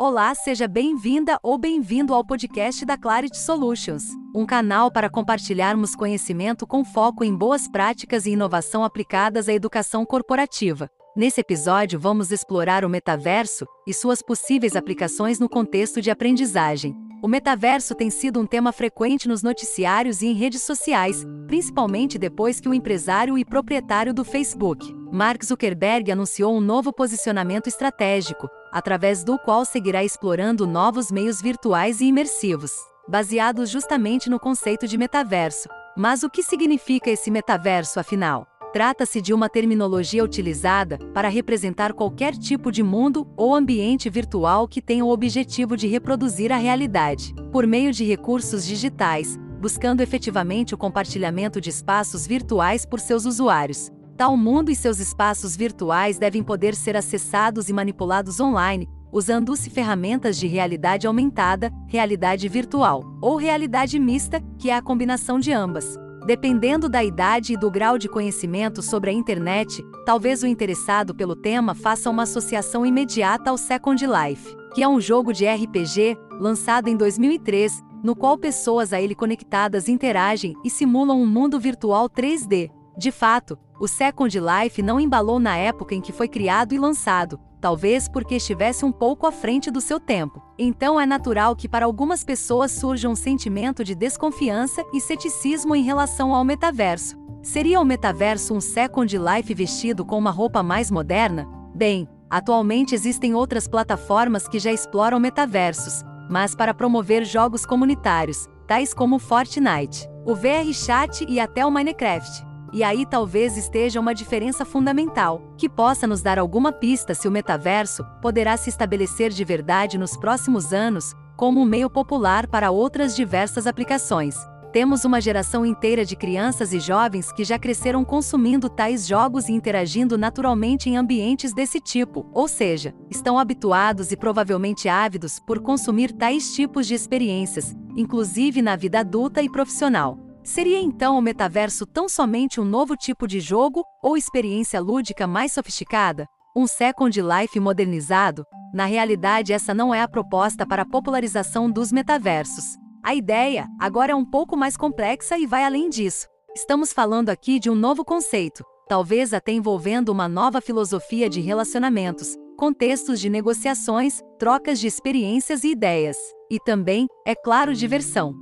Olá, seja bem-vinda ou bem-vindo ao podcast da Clarity Solutions, um canal para compartilharmos conhecimento com foco em boas práticas e inovação aplicadas à educação corporativa. Nesse episódio, vamos explorar o metaverso e suas possíveis aplicações no contexto de aprendizagem. O metaverso tem sido um tema frequente nos noticiários e em redes sociais, principalmente depois que o empresário e proprietário do Facebook, Mark Zuckerberg, anunciou um novo posicionamento estratégico, através do qual seguirá explorando novos meios virtuais e imersivos, baseados justamente no conceito de metaverso. Mas o que significa esse metaverso, afinal? Trata-se de uma terminologia utilizada para representar qualquer tipo de mundo ou ambiente virtual que tenha o objetivo de reproduzir a realidade, por meio de recursos digitais, buscando efetivamente o compartilhamento de espaços virtuais por seus usuários. Tal mundo e seus espaços virtuais devem poder ser acessados e manipulados online, usando-se ferramentas de realidade aumentada, realidade virtual, ou realidade mista, que é a combinação de ambas. Dependendo da idade e do grau de conhecimento sobre a internet, talvez o interessado pelo tema faça uma associação imediata ao Second Life, que é um jogo de RPG lançado em 2003, no qual pessoas a ele conectadas interagem e simulam um mundo virtual 3D. De fato, o Second Life não embalou na época em que foi criado e lançado, talvez porque estivesse um pouco à frente do seu tempo. Então é natural que para algumas pessoas surja um sentimento de desconfiança e ceticismo em relação ao metaverso. Seria o metaverso um Second Life vestido com uma roupa mais moderna? Bem, atualmente existem outras plataformas que já exploram metaversos, mas para promover jogos comunitários, tais como Fortnite, o VR Chat e até o Minecraft. E aí talvez esteja uma diferença fundamental, que possa nos dar alguma pista se o metaverso poderá se estabelecer de verdade nos próximos anos, como um meio popular para outras diversas aplicações. Temos uma geração inteira de crianças e jovens que já cresceram consumindo tais jogos e interagindo naturalmente em ambientes desse tipo, ou seja, estão habituados e provavelmente ávidos por consumir tais tipos de experiências, inclusive na vida adulta e profissional. Seria então o metaverso tão somente um novo tipo de jogo ou experiência lúdica mais sofisticada? Um Second Life modernizado? Na realidade, essa não é a proposta para a popularização dos metaversos. A ideia, agora é um pouco mais complexa e vai além disso. Estamos falando aqui de um novo conceito, talvez até envolvendo uma nova filosofia de relacionamentos, contextos de negociações, trocas de experiências e ideias. E também, é claro, diversão.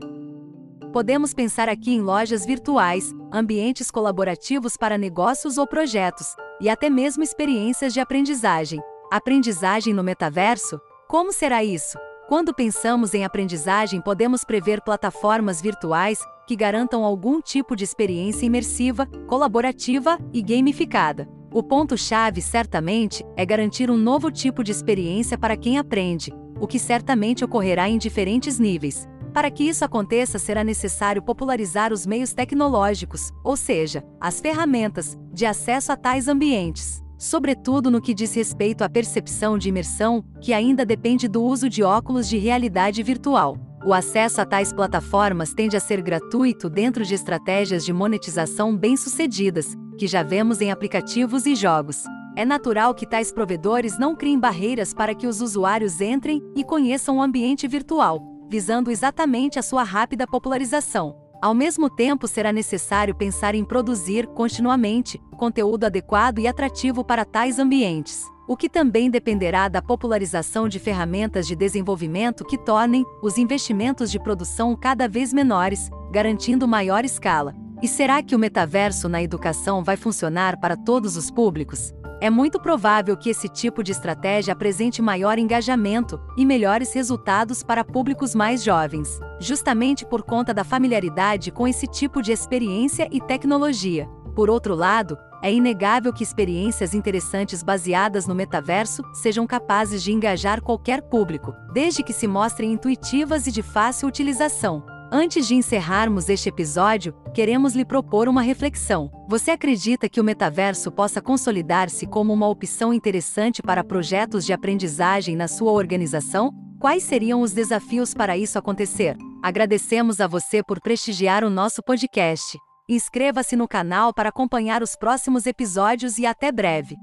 Podemos pensar aqui em lojas virtuais, ambientes colaborativos para negócios ou projetos, e até mesmo experiências de aprendizagem. Aprendizagem no metaverso? Como será isso? Quando pensamos em aprendizagem, podemos prever plataformas virtuais que garantam algum tipo de experiência imersiva, colaborativa e gamificada. O ponto-chave, certamente, é garantir um novo tipo de experiência para quem aprende, o que certamente ocorrerá em diferentes níveis. Para que isso aconteça, será necessário popularizar os meios tecnológicos, ou seja, as ferramentas, de acesso a tais ambientes. Sobretudo no que diz respeito à percepção de imersão, que ainda depende do uso de óculos de realidade virtual. O acesso a tais plataformas tende a ser gratuito dentro de estratégias de monetização bem-sucedidas, que já vemos em aplicativos e jogos. É natural que tais provedores não criem barreiras para que os usuários entrem e conheçam o ambiente virtual, visando exatamente a sua rápida popularização. Ao mesmo tempo, será necessário pensar em produzir, continuamente, conteúdo adequado e atrativo para tais ambientes, o que também dependerá da popularização de ferramentas de desenvolvimento que tornem os investimentos de produção cada vez menores, garantindo maior escala. E será que o metaverso na educação vai funcionar para todos os públicos? É muito provável que esse tipo de estratégia apresente maior engajamento e melhores resultados para públicos mais jovens, justamente por conta da familiaridade com esse tipo de experiência e tecnologia. Por outro lado, é inegável que experiências interessantes baseadas no metaverso sejam capazes de engajar qualquer público, desde que se mostrem intuitivas e de fácil utilização. Antes de encerrarmos este episódio, queremos lhe propor uma reflexão. Você acredita que o metaverso possa consolidar-se como uma opção interessante para projetos de aprendizagem na sua organização? Quais seriam os desafios para isso acontecer? Agradecemos a você por prestigiar o nosso podcast. Inscreva-se no canal para acompanhar os próximos episódios e até breve.